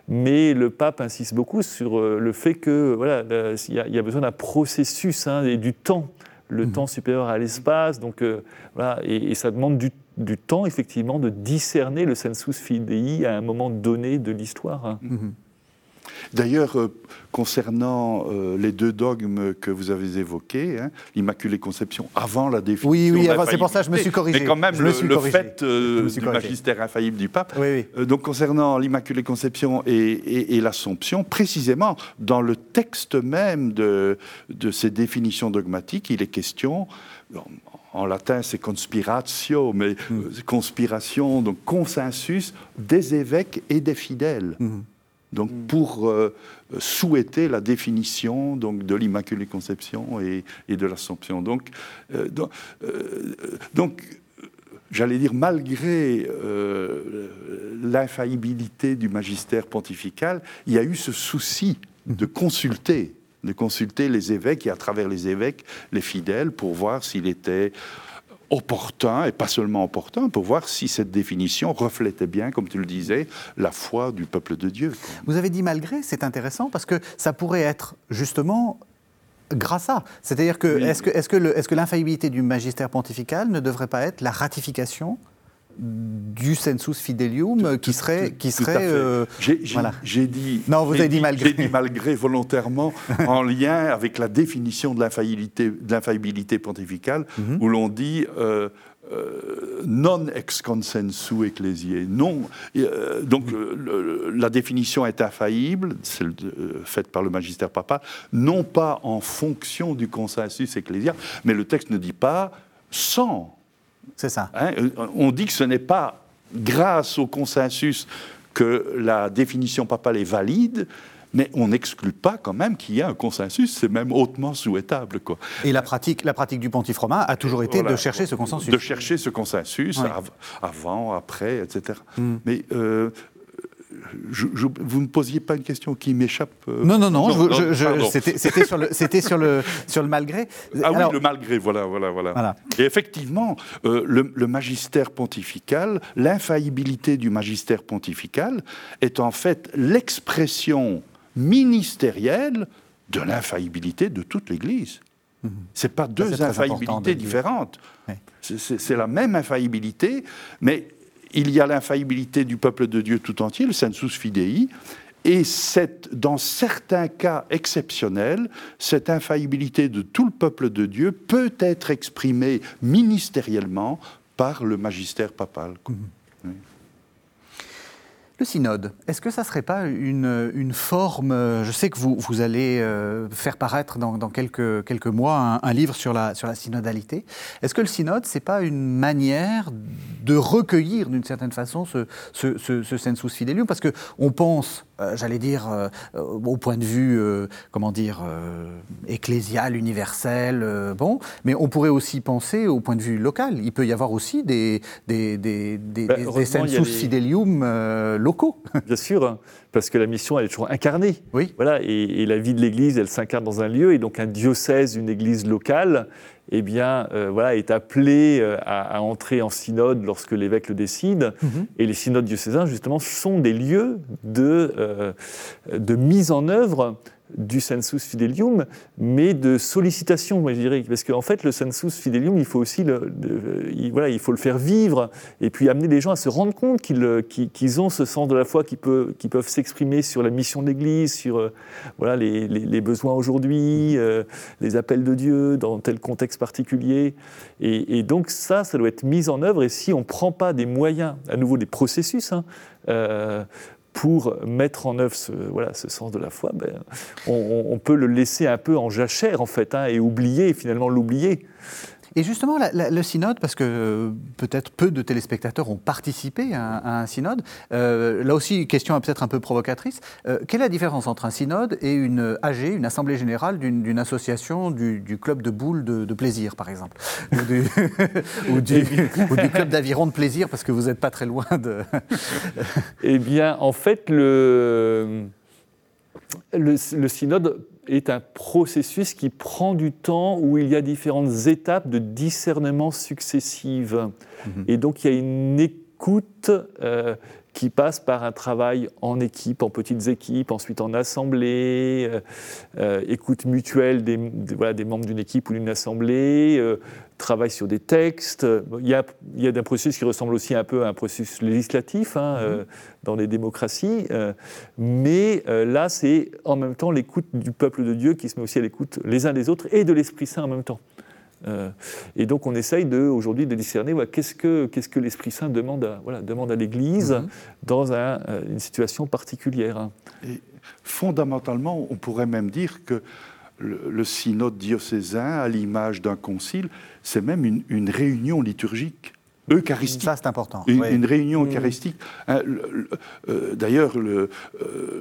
Mais le pape insiste beaucoup sur euh, le fait que voilà, il y, a besoin d'un processus hein, et du temps, le mmh. temps supérieur à l'espace. Donc euh, voilà, et, ça demande du, temps effectivement de discerner le sensus fidei à un moment donné de l'histoire. Hein. Mmh. D'ailleurs, euh, concernant euh, les deux dogmes que vous avez évoqués, hein, l'Immaculée Conception avant la définition. Oui, oui, c'est pour ça que je me suis corrigé. Mais quand même, le, fait euh, du magistère infaillible du pape. donc, concernant l'Immaculée Conception et, l'Assomption, précisément, dans le texte même de, de ces définitions dogmatiques, il est question en latin c'est conspiratio, mais mm. conspiration, donc consensus des évêques et des fidèles. Mm donc mm. pour euh, souhaiter la définition donc, de l'Immaculée Conception et, de l'Assomption. Donc, euh, euh, donc, j'allais dire, malgré l'infaillibilité du magistère pontifical, il y a eu ce souci de consulter de consulter les évêques et à travers les évêques les fidèles pour voir s'il était opportun, et pas seulement opportun, pour voir si cette définition reflétait bien, comme tu le disais, la foi du peuple de Dieu. Vous avez dit malgré, c'est intéressant, parce que ça pourrait être justement grâce à. C'est-à-dire que, est-ce que, est-ce que, est-ce que l'infaillibilité du magistère pontifical ne devrait pas être la ratification du sensus fidelium qui serait qui serait euh, j'ai dit non vous avez dit, malgré j'ai dit malgré volontairement en lien avec la définition de l'infaillibilité pontificale mhm. où l'on dit euh, euh, non ex consensu ecclésiae. Non, donc la définition est infaillible, celle faite par le magistère papa, non pas en fonction du consensus ecclésial, mais le texte ne dit pas sans c'est ça. Hein, euh, on dit que ce n'est pas grâce au consensus que la définition papale est valide, mais on n'exclut pas quand même qu'il y ait un consensus, c'est même hautement souhaitable. Quoi. Et la pratique, la pratique du pontife romain a toujours été de chercher ce consensus. De chercher ce consensus, avant, après, etc. Hmm. Mais euh, vous ne posiez pas une question qui m'échappe euh, Non, non, non, c'était sur, le, sur, le, sur le malgré. Ah oui, le malgré, voilà, voilà, voilà. Et effectivement, euh, le, magistère pontifical, l'infaillibilité du magistère pontifical est en fait l'expression ministérielle de l'infaillibilité de toute l'Église. Mhm. Ce n'est pas deux infaillibilités différentes. C'est la même infaillibilité, mais il y a l'infaillibilité du peuple de Dieu tout entier, le sensus fidei, et dans certains cas exceptionnels, cette infaillibilité de tout le peuple de Dieu peut être exprimée ministériellement par le magistère papal. Mhm. Le synode, est-ce que ça ne serait pas une, forme, je sais que vous, vous allez euh, faire paraître dans, quelques, quelques mois un, livre sur la, sur la synodalité, est-ce que le synode, ce n'est pas une manière de recueillir d'une certaine façon ce, ce, ce, sensus fidelium, parce qu'on pense, euh, j'allais dire, euh, au point de vue, euh, comment dire, ecclésial, universel, bon, mais on pourrait aussi penser au point de vue local. Il peut y avoir aussi des, des, des, des, bah, sensus fidelium locaux. Bien sûr, parce que la mission, elle est toujours incarnée. Oui. Voilà, et, et la vie de l'Église, elle s'incarne dans un lieu, et donc un diocèse, une Église locale, eh bien, euh, voilà, est appelé euh, à, entrer en synode lorsque l'évêque le décide. Mhm. Et les synodes diocésains, justement, sont des lieux de, euh, de mise en œuvre du sensus fidelium, mais de sollicitation, moi je dirais, parce qu'en fait le sensus fidelium, il faut aussi le, voilà, il faut le faire vivre et puis amener les gens à se rendre compte qu'ils ont ce sens de la foi, qui, peut, qui peuvent s'exprimer sur la mission de l'Église, sur euh, voilà les, besoins aujourd'hui, euh, les appels de Dieu dans tel contexte particulier, et, donc ça, ça doit être mis en œuvre. Et si on prend pas des moyens, à nouveau des processus, hein, euh, pour mettre en œuvre ce, sens de la foi, ben, on, peut le laisser un peu en jachère en fait, hein, et oublier, finalement l'oublier. Et justement, le synode, parce que euh, peut-être peu de téléspectateurs ont participé à, un synode, euh, là aussi, question peut-être un peu provocatrice, euh, quelle est la différence entre un synode et une AG, une assemblée générale d'une association du, club de boules de, plaisir, par exemple? Ou du, club d'aviron de plaisir, parce que vous n'êtes pas très loin de... eh bien, en fait, le, le, le synode est un processus qui prend du temps, où il y a différentes étapes de discernement successives. Mhm. Et donc il y a une écoute euh, qui passe par un travail en équipe, en petites équipes, ensuite en assemblée, euh, euh, écoute mutuelle des, voilà, des membres d'une équipe ou d'une assemblée, euh, travail sur des textes. Il y a, il y a un processus qui ressemble aussi un peu à un processus législatif hein, mm-hmm. dans les démocraties, mais là, c'est en même temps l'écoute du peuple de Dieu qui se met aussi à l'écoute les uns des autres et de l'Esprit Saint en même temps. Euh, et donc on essaye de, aujourd'hui de discerner qu'est-ce que, qu'est-ce que l'Esprit Saint demande à, voilà, demande à l'Église mhm. dans un, euh, une situation particulière. Et fondamentalement, on pourrait même dire que le, synode diocésain, à l'image d'un concile, c'est même une, réunion liturgique eucharistique. Ça, c'est important. Une, réunion mhm. eucharistique. Hein, euh, d'ailleurs,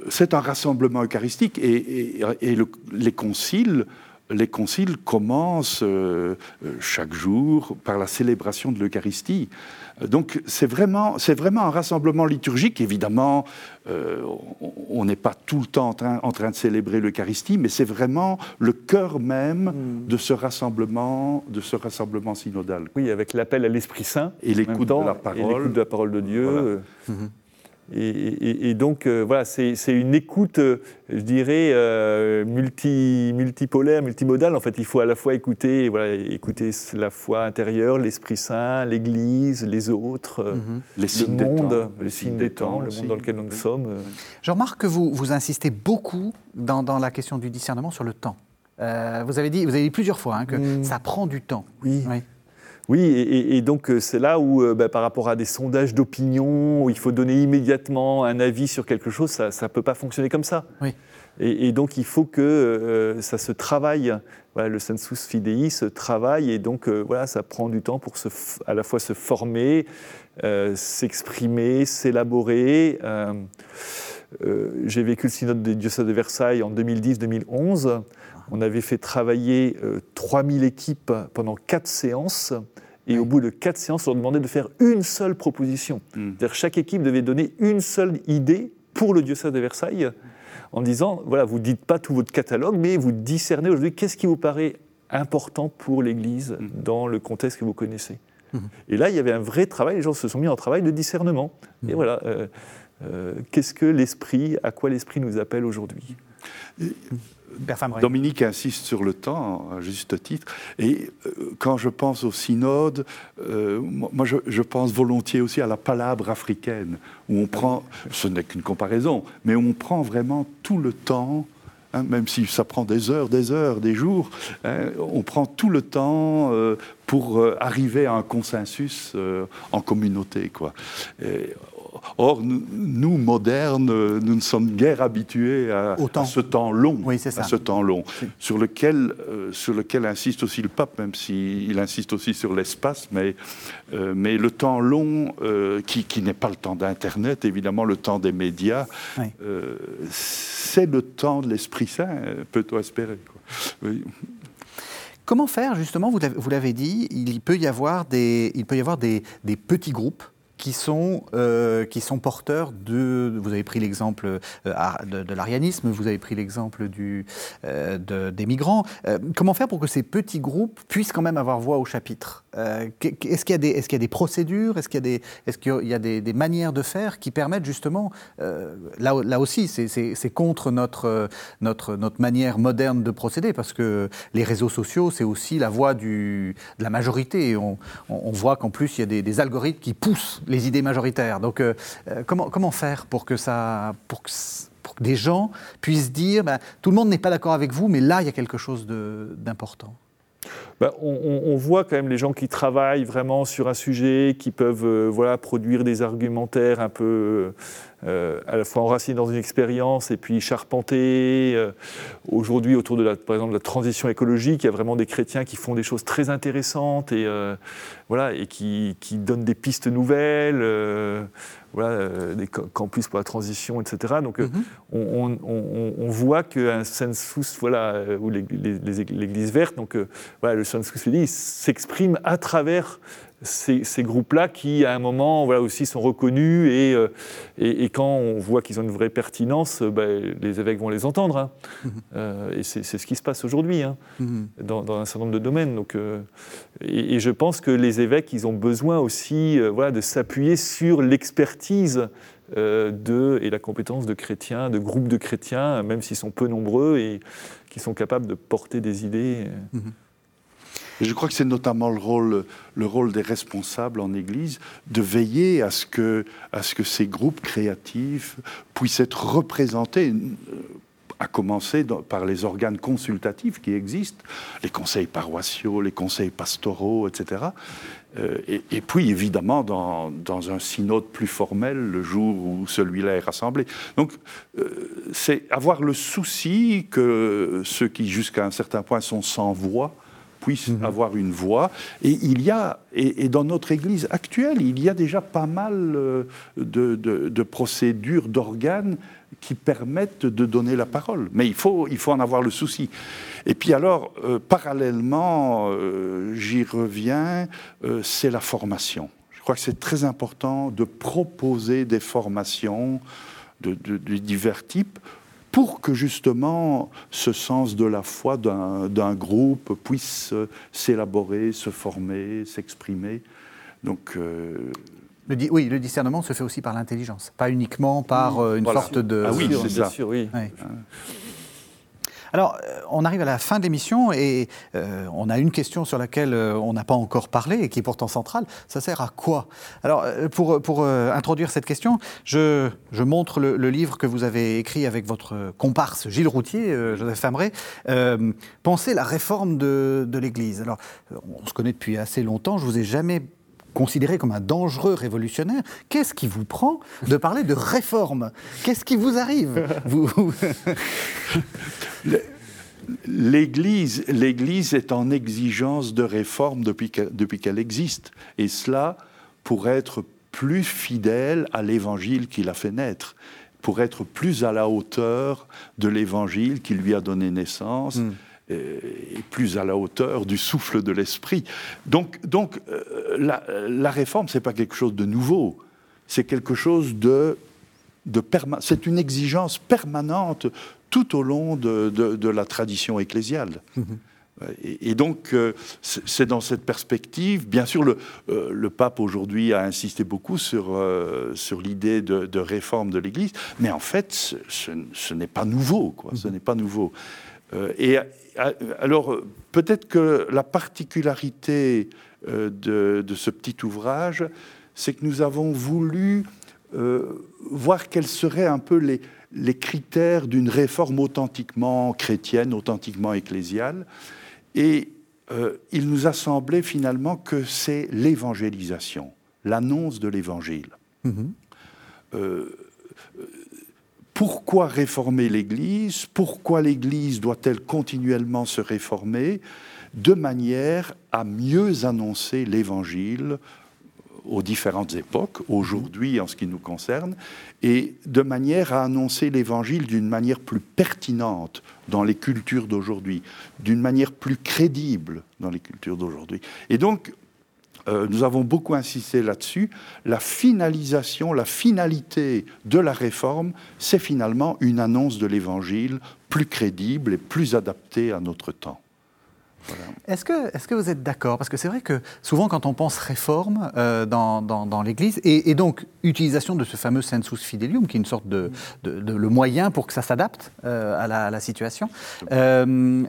c'est un rassemblement eucharistique et, et les conciles les conciles commencent euh, euh, chaque jour par la célébration de l'Eucharistie. Donc c'est vraiment, vraiment un rassemblement liturgique. Évidemment, euh, on n'est pas tout le temps en train, en train de célébrer l'Eucharistie, mais c'est vraiment le cœur même hmm. de ce rassemblement, de ce rassemblement synodal. Oui, avec l'appel à l'Esprit Saint et l'écoute de la parole, de la parole de Dieu. Mhm. Et, donc, euh, voilà, c'est une écoute, euh, je dirais, euh, multi, multipolaire, multimodale. En fait, il faut à la fois écouter, voilà, écouter la foi intérieure, l'Esprit Saint, l'Église, les autres, mhm. les signes le monde, temps. les signes des temps, le monde dans lequel nous sommes. Je remarque que vous, vous insistez beaucoup dans, dans, la question du discernement sur le temps. vous, avez dit, vous avez dit plusieurs fois hein, que mm. ça prend du temps. Oui. oui. Oui, et, donc euh, c'est là où, euh, bah, par rapport à des sondages d'opinion, où il faut donner immédiatement un avis sur quelque chose, ça ne peut pas fonctionner comme ça. Oui. Et, donc il faut que euh, ça se travaille. Voilà, le sensus fidei se travaille, et donc voilà, ça prend du temps pour se, à la fois se former, s'exprimer, s'élaborer. J'ai vécu le synode des diocèses de Versailles en 2010-2011. On avait fait travailler 3000 équipes pendant quatre séances et au bout de quatre séances, on leur demandait de faire une seule proposition. Hmm. C'est-à-dire chaque équipe devait donner une seule idée pour le diocèse de Versailles, en disant, voilà, vous ne dites pas tout votre catalogue, mais vous discernez aujourd'hui qu'est-ce qui vous paraît important pour l'Église hmm. dans le contexte que vous connaissez. Hmm. Et là, il y avait un vrai travail, les gens se sont mis en travail de discernement. Et voilà, euh, euh, qu'est-ce que l'Esprit, à quoi l'Esprit nous appelle aujourd'hui? Dominique insiste sur le temps, à juste titre. Et euh, quand je pense au synode, euh, moi je, pense volontiers aussi à la palabre africaine, où on prend, ce n'est qu'une comparaison, mais on prend vraiment tout le temps hein, même si ça prend des heures, des heures, des jours, hein, on prend tout le temps euh, pour arriver à un consensus en communauté. Or, nous, nous, modernes, nous ne sommes guère habitués à, à ce temps long, oui, à ce temps long, sur lequel, euh, sur lequel insiste aussi le pape, même s'il insiste aussi sur l'espace, mais, euh, mais le temps long, euh, qui, qui n'est pas le temps d'Internet, évidemment, le temps des médias, oui. C'est le temps de l'Esprit Saint, peut-on espérer. Quoi. Comment faire justement Vous l'avez dit, il peut y avoir des, il peut y avoir des, des petits groupes qui sont, euh, qui sont porteurs de... Vous avez pris l'exemple euh, de, l'arianisme, vous avez pris l'exemple euh, de, des migrants. Comment faire pour que ces petits groupes puissent quand même avoir voix au chapitre? Est-ce qu'il y, est qu y, a des procédures? Est-ce qu'il y a, des, est qu'il y a des, des, manières de faire qui permettent justement... Là, là aussi, c'est contre notre, notre, notre manière moderne de procéder, parce que les réseaux sociaux, c'est aussi la voix du, de la majorité. On, on, voit qu'en plus, il y a des, des algorithmes qui poussent les idées majoritaires. Donc, euh, comment, comment faire pour que, ça, pour, que, des gens puissent dire ben, tout le monde n'est pas d'accord avec vous, mais là, il y a quelque chose d'important? Ben, on, voit quand même les gens qui travaillent vraiment sur un sujet, qui peuvent euh, voilà, produire des argumentaires un peu euh, à la fois enracinés dans une expérience et puis charpentés. Euh, Aujourd'hui, autour de la, par exemple, de la transition écologique, il y a vraiment des chrétiens qui font des choses très intéressantes et, euh, voilà, et qui, qui, donnent des pistes nouvelles. Euh, voilà, euh, des campus pour la transition, etc. Donc, mm -hmm. on, on, on, voit qu'un census, voilà, ou l'Église verte, donc voilà, le census s'exprime à travers ces, ces groupes-là qui, à un moment, voilà, aussi sont reconnus et, euh, et, et quand on voit qu'ils ont une vraie pertinence, ben, les évêques vont les entendre. Hein. Euh, et c'est ce qui se passe aujourd'hui hein, -hmm. dans, dans, un certain nombre de domaines. Donc, euh, et, et, je pense que les évêques, ils ont besoin aussi euh, voilà, de s'appuyer sur l'expertise euh, de, et la compétence de chrétiens, de groupes de chrétiens, même s'ils sont peu nombreux et qui sont capables de porter des idées. -hmm. Et je crois que c'est notamment le rôle, le rôle des responsables en Église de veiller à ce que, à ce que ces groupes créatifs puissent être représentés à commencer par les organes consultatifs qui existent, les conseils paroissiaux, les conseils pastoraux, etc. Euh, et, puis, évidemment, dans, dans, un synode plus formel, le jour où celui-là est rassemblé. Donc, euh, c'est avoir le souci que ceux qui, jusqu'à un certain point, sont sans voix, puissent mmh. avoir une voix. Et il y a, et, et, dans notre Église actuelle, il y a déjà pas mal euh, de, de, de procédures, d'organes qui permettent de donner la parole. Mais il faut, il faut en avoir le souci. Et puis alors, euh, parallèlement, euh, j'y reviens, euh, c'est la formation. Je crois que c'est très important de proposer des formations de, de, de divers types pour que justement ce sens de la foi d'un groupe puisse s'élaborer, se former, s'exprimer. Donc, euh, le oui, le discernement se fait aussi par l'intelligence, pas uniquement par euh, une voilà. sorte de. Ah oui, c'est ça. Sûr, oui. oui. Alors, euh, on arrive à la fin de l'émission et euh, on a une question sur laquelle euh, on n'a pas encore parlé et qui est pourtant centrale. Ça sert à quoi? Alors, pour, introduire cette question, je, montre le, livre que vous avez écrit avec votre comparse Gilles Routier, Joseph Famré, Penser la réforme de, de l'Église. Alors, on se connaît depuis assez longtemps, je vous ai jamais considéré comme un dangereux révolutionnaire, qu'est-ce qui vous prend de parler de réforme? Qu'est-ce qui vous arrive? Vous... L'Église, l'Église est en exigence de réforme depuis qu'elle, depuis qu'elle existe, et cela pour être plus fidèle à l'Évangile qui l'a fait naître, pour être plus à la hauteur de l'Évangile qui lui a donné naissance. Mm et plus à la hauteur du souffle de l'esprit. Donc, donc euh, la, la, réforme, c'est pas quelque chose de nouveau, c'est quelque chose de, de c'est une exigence permanente tout au long de, de, de la tradition ecclésiale. Mm -hmm. et, donc, euh, c'est dans cette perspective, bien sûr, le, euh, le pape aujourd'hui a insisté beaucoup sur, euh, sur l'idée de, de, réforme de l'Église, mais en fait, ce, ce, ce n'est pas nouveau, quoi. Mm -hmm. Ce n'est pas nouveau. Euh, et alors, peut-être que la particularité euh, de, de, ce petit ouvrage, c'est que nous avons voulu euh, voir quels seraient un peu les, les critères d'une réforme authentiquement chrétienne, authentiquement ecclésiale. Et euh, il nous a semblé finalement que c'est l'évangélisation, l'annonce de l'évangile. Mm -hmm. Pourquoi réformer l'Église? Pourquoi l'Église doit-elle continuellement se réformer? De manière à mieux annoncer l'Évangile aux différentes époques, aujourd'hui en ce qui nous concerne, et de manière à annoncer l'Évangile d'une manière plus pertinente dans les cultures d'aujourd'hui, d'une manière plus crédible dans les cultures d'aujourd'hui. Euh, nous avons beaucoup insisté là-dessus, la finalisation, la finalité de la réforme, c'est finalement une annonce de l'Évangile plus crédible et plus adaptée à notre temps. Est-ce que, est que vous êtes d'accord? Parce que c'est vrai que souvent, quand on pense réforme euh, dans, dans, l'Église, et, donc utilisation de ce fameux sensus fidelium, qui est une sorte de, de, le moyen pour que ça s'adapte euh, à, la, situation, euh,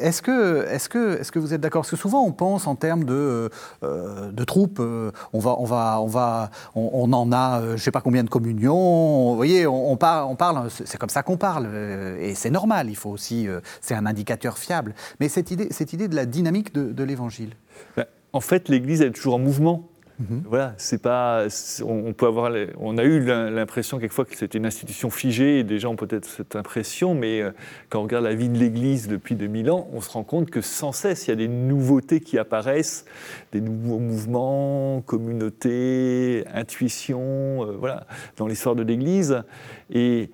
est-ce que, est que, est que vous êtes d'accord? Parce que souvent, on pense en termes de, de troupes. on, va, on, va, on, va, on, en a, je ne sais pas combien de communions. Vous voyez, on, parle, on parle c'est comme ça qu'on parle, et c'est normal. Il faut aussi, c'est un indicateur fiable. Mais cette idée, cette idée de la dynamique de, l'Évangile ben, En fait, l'Église est toujours en mouvement. Mhm. Voilà, c'est pas. On, peut avoir. On a eu l'impression quelquefois que c'était une institution figée, et des gens ont peut-être cette impression, mais euh, quand on regarde la vie de l'Église depuis 2000 ans, on se rend compte que sans cesse, il y a des nouveautés qui apparaissent, des nouveaux mouvements, communautés, intuitions, euh, voilà, dans l'histoire de l'Église. Et,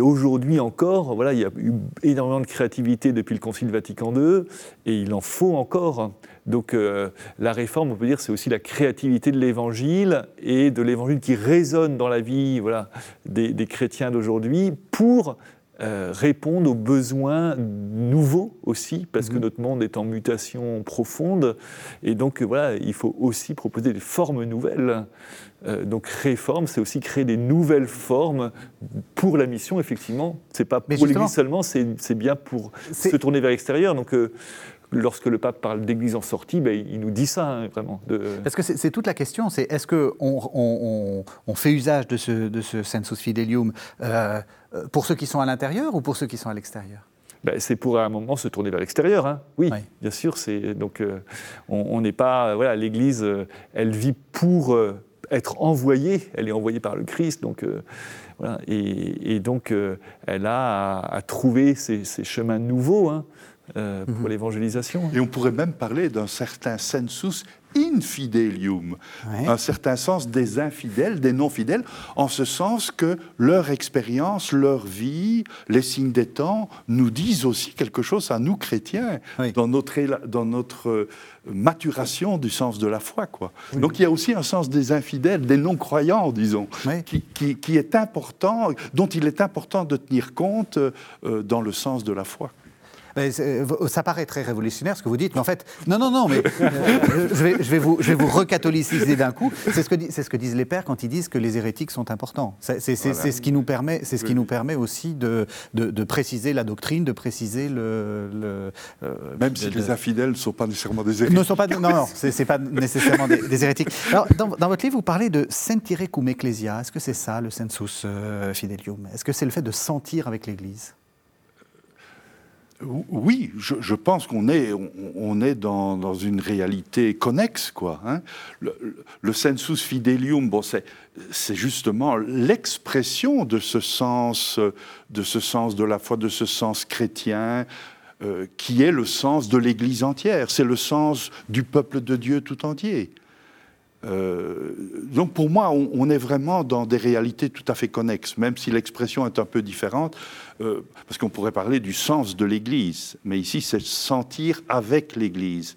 aujourd'hui encore, voilà, il y a eu énormément de créativité depuis le Concile Vatican II, et il en faut encore. Donc euh, la réforme, on peut dire, c'est aussi la créativité de l'Évangile et de l'Évangile qui résonne dans la vie voilà, des, chrétiens d'aujourd'hui pour euh, répondre aux besoins nouveaux aussi, parce que mhm. notre monde est en mutation profonde. Et donc voilà, il faut aussi proposer des formes nouvelles. Euh, donc réforme, c'est aussi créer des nouvelles formes pour la mission, effectivement. C'est pas pour l'Église seulement, c'est bien pour se tourner vers l'extérieur. Donc lorsque le pape parle d'église en sortie, ben, il nous dit ça, hein, vraiment. Parce que c'est toute la question, c'est est-ce qu'on on, on, fait usage de ce, de ce sensus fidelium euh, pour ceux qui sont à l'intérieur ou pour ceux qui sont à l'extérieur? Ben, c'est pour à un moment se tourner vers l'extérieur, hein. oui, bien sûr. donc euh, on n'est pas voilà, l'Église, euh, elle vit pour être envoyée, elle est envoyée par le Christ, donc voilà, et, donc elle a à, trouver ces, chemins nouveaux. Hein. Euh, pour mhm. l'évangélisation. Et on pourrait même parler d'un certain sensus infidelium, un certain sens des infidèles, des non-fidèles, en ce sens que leur expérience, leur vie, les signes des temps nous disent aussi quelque chose à nous chrétiens dans notre, dans notre euh, maturation du sens de la foi. Quoi. Donc il y a aussi un sens des infidèles, des non-croyants, disons, qui, qui, est important, dont il est important de tenir compte euh, dans le sens de la foi. Euh, ça paraît très révolutionnaire ce que vous dites, mais en fait, non, non, non, mais euh, je, vais, je, vais, vous, je vais vous recatholiciser d'un coup. C'est ce, que, c'est ce que disent les pères quand ils disent que les hérétiques sont importants. C'est, ce, qui nous permet, c'est ce qui nous permet aussi de, de, préciser la doctrine, de préciser le. le euh, Même si les infidèles ne sont pas nécessairement des hérétiques. Ne sont pas, non, non, c'est, pas nécessairement des, hérétiques. Alors, dans, dans, votre livre, vous parlez de sentire cum ecclesia. Est-ce que c'est ça le sensus fidelium? Est-ce que c'est le fait de sentir avec l'Église? Oui, je, pense qu'on est, on, est dans, une réalité connexe, quoi. Hein. Le, sensus fidelium, bon, c'est justement l'expression de ce sens, de ce sens de la foi, de ce sens chrétien, euh, qui est le sens de l'Église entière. C'est le sens du peuple de Dieu tout entier. Euh, donc pour moi, on, est vraiment dans des réalités tout à fait connexes, même si l'expression est un peu différente, euh, parce qu'on pourrait parler du sens de l'Église, mais ici c'est sentir avec l'Église.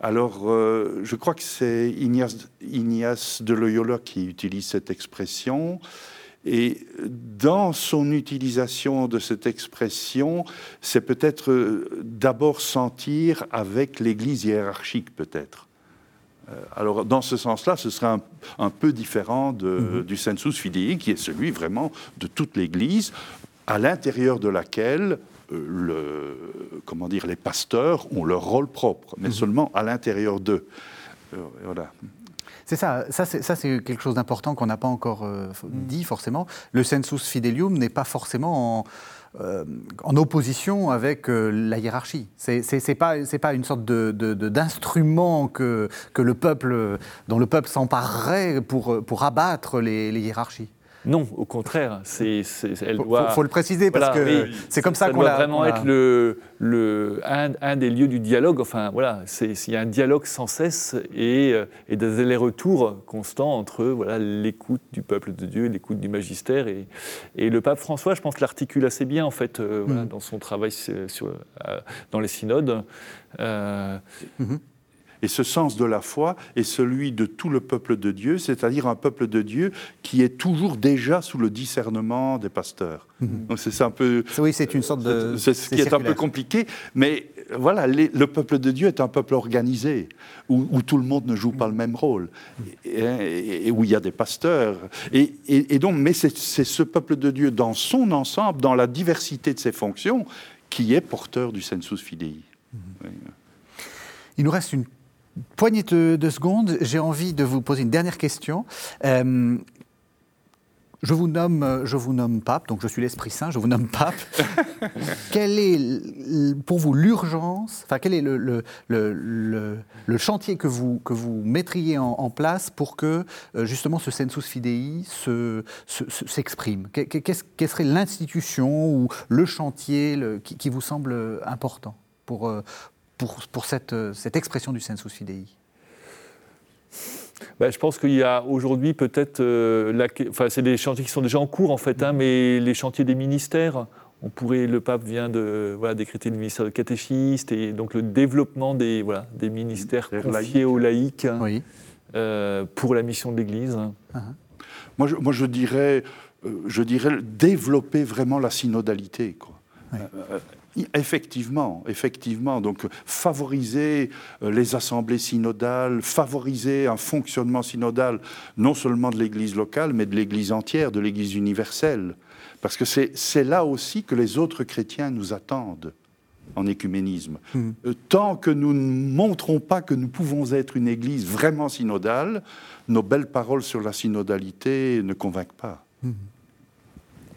Alors euh, je crois que c'est Ignace, de Loyola qui utilise cette expression. Et dans son utilisation de cette expression, c'est peut-être d'abord sentir avec l'Église hiérarchique, peut-être. Euh, alors, dans ce sens-là, ce serait un, peu différent mhm. du sensus fidei, qui est celui vraiment de toute l'Église, à l'intérieur de laquelle euh, le, comment dire, les pasteurs ont leur rôle propre, mais mhm. seulement à l'intérieur d'eux. Euh, voilà. C'est ça, ça c'est quelque chose d'important qu'on n'a pas encore dit forcément. Le sensus fidelium n'est pas forcément en, euh, en opposition avec euh, la hiérarchie. C'est n'est pas, une sorte d'instrument que, le peuple, dont le peuple s'emparerait pour abattre les, hiérarchies. Non, au contraire, c'est, elle faut, doit. faut, le préciser parce que c'est comme ça, qu'on l'a. Ça doit vraiment être le, le, un, des lieux du dialogue. Enfin, voilà, il y a un dialogue sans cesse et, euh, et des allers-retours constants entre voilà l'écoute du peuple de Dieu, l'écoute du magistère et, et, le pape François, je pense, l'articule assez bien en fait euh, voilà, mm. dans son travail sur, euh, dans les synodes. Mm-hmm. Et ce sens de la foi est celui de tout le peuple de Dieu, c'est-à-dire un peuple de Dieu qui est toujours déjà sous le discernement des pasteurs. Mhm. Donc c'est un peu. Oui, c'est une sorte de. C'est ce qui est un peu compliqué, mais voilà, le peuple de Dieu est un peuple organisé, où, tout le monde ne joue pas le même rôle, et, où il y a des pasteurs. Et, donc, mais c'est ce peuple de Dieu dans son ensemble, dans la diversité de ses fonctions, qui est porteur du sensus fidei. Mhm. Il nous reste une poignée de, secondes, j'ai envie de vous poser une dernière question. Euh, je vous nomme, je vous nomme pape, donc je suis l'Esprit Saint, je vous nomme pape. quel est pour vous l'urgence, enfin quel est le, le, le, chantier que vous, que vous mettriez en, place pour que euh, justement ce sensus fidei s'exprime? Se, Quelle serait l'institution ou le chantier qui, qui, vous semble important pour, pour, cette, euh, cette, expression du sensus fidei ben, je pense qu'il y a aujourd'hui peut-être, euh, enfin c'est des chantiers qui sont déjà en cours en fait, hein, mais les chantiers des ministères, on pourrait, le pape vient de voilà, décréter le ministère de catéchiste et donc le développement des, voilà, des ministères confiés aux laïcs euh, pour la mission de l'Église. Uh-huh. moi, je, moi, je dirais, je dirais développer vraiment la synodalité. Quoi. Effectivement, effectivement. Donc, favoriser euh, les assemblées synodales, favoriser un fonctionnement synodal, non seulement de l'Église locale, mais de l'Église entière, de l'Église universelle. Parce que c'est là aussi que les autres chrétiens nous attendent en écuménisme. Hmm. Euh, tant que nous ne montrons pas que nous pouvons être une Église vraiment synodale, nos belles paroles sur la synodalité ne convainquent pas. Hmm.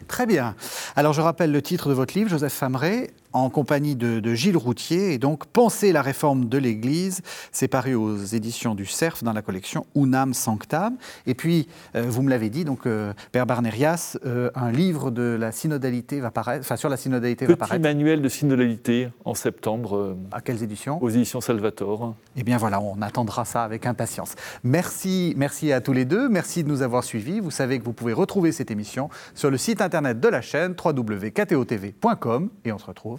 Très bien. Alors je rappelle le titre de votre livre, Joseph Fameray, en compagnie de, Gilles Routier. Et donc, Penser la réforme de l'Église, c'est paru aux éditions du CERF dans la collection Unam Sanctam. Et puis, euh, vous me l'avez dit, donc, euh, Père Barnerias, euh, un livre de la synodalité va paraître, enfin, sur la synodalité Petit va paraître. manuel de synodalité en septembre. à quelles éditions? Aux éditions Salvatore. Eh bien voilà, on attendra ça avec impatience. Merci, merci à tous les deux. Merci de nous avoir suivis. Vous savez que vous pouvez retrouver cette émission sur le site internet de la chaîne www.ktotv.com et on se retrouve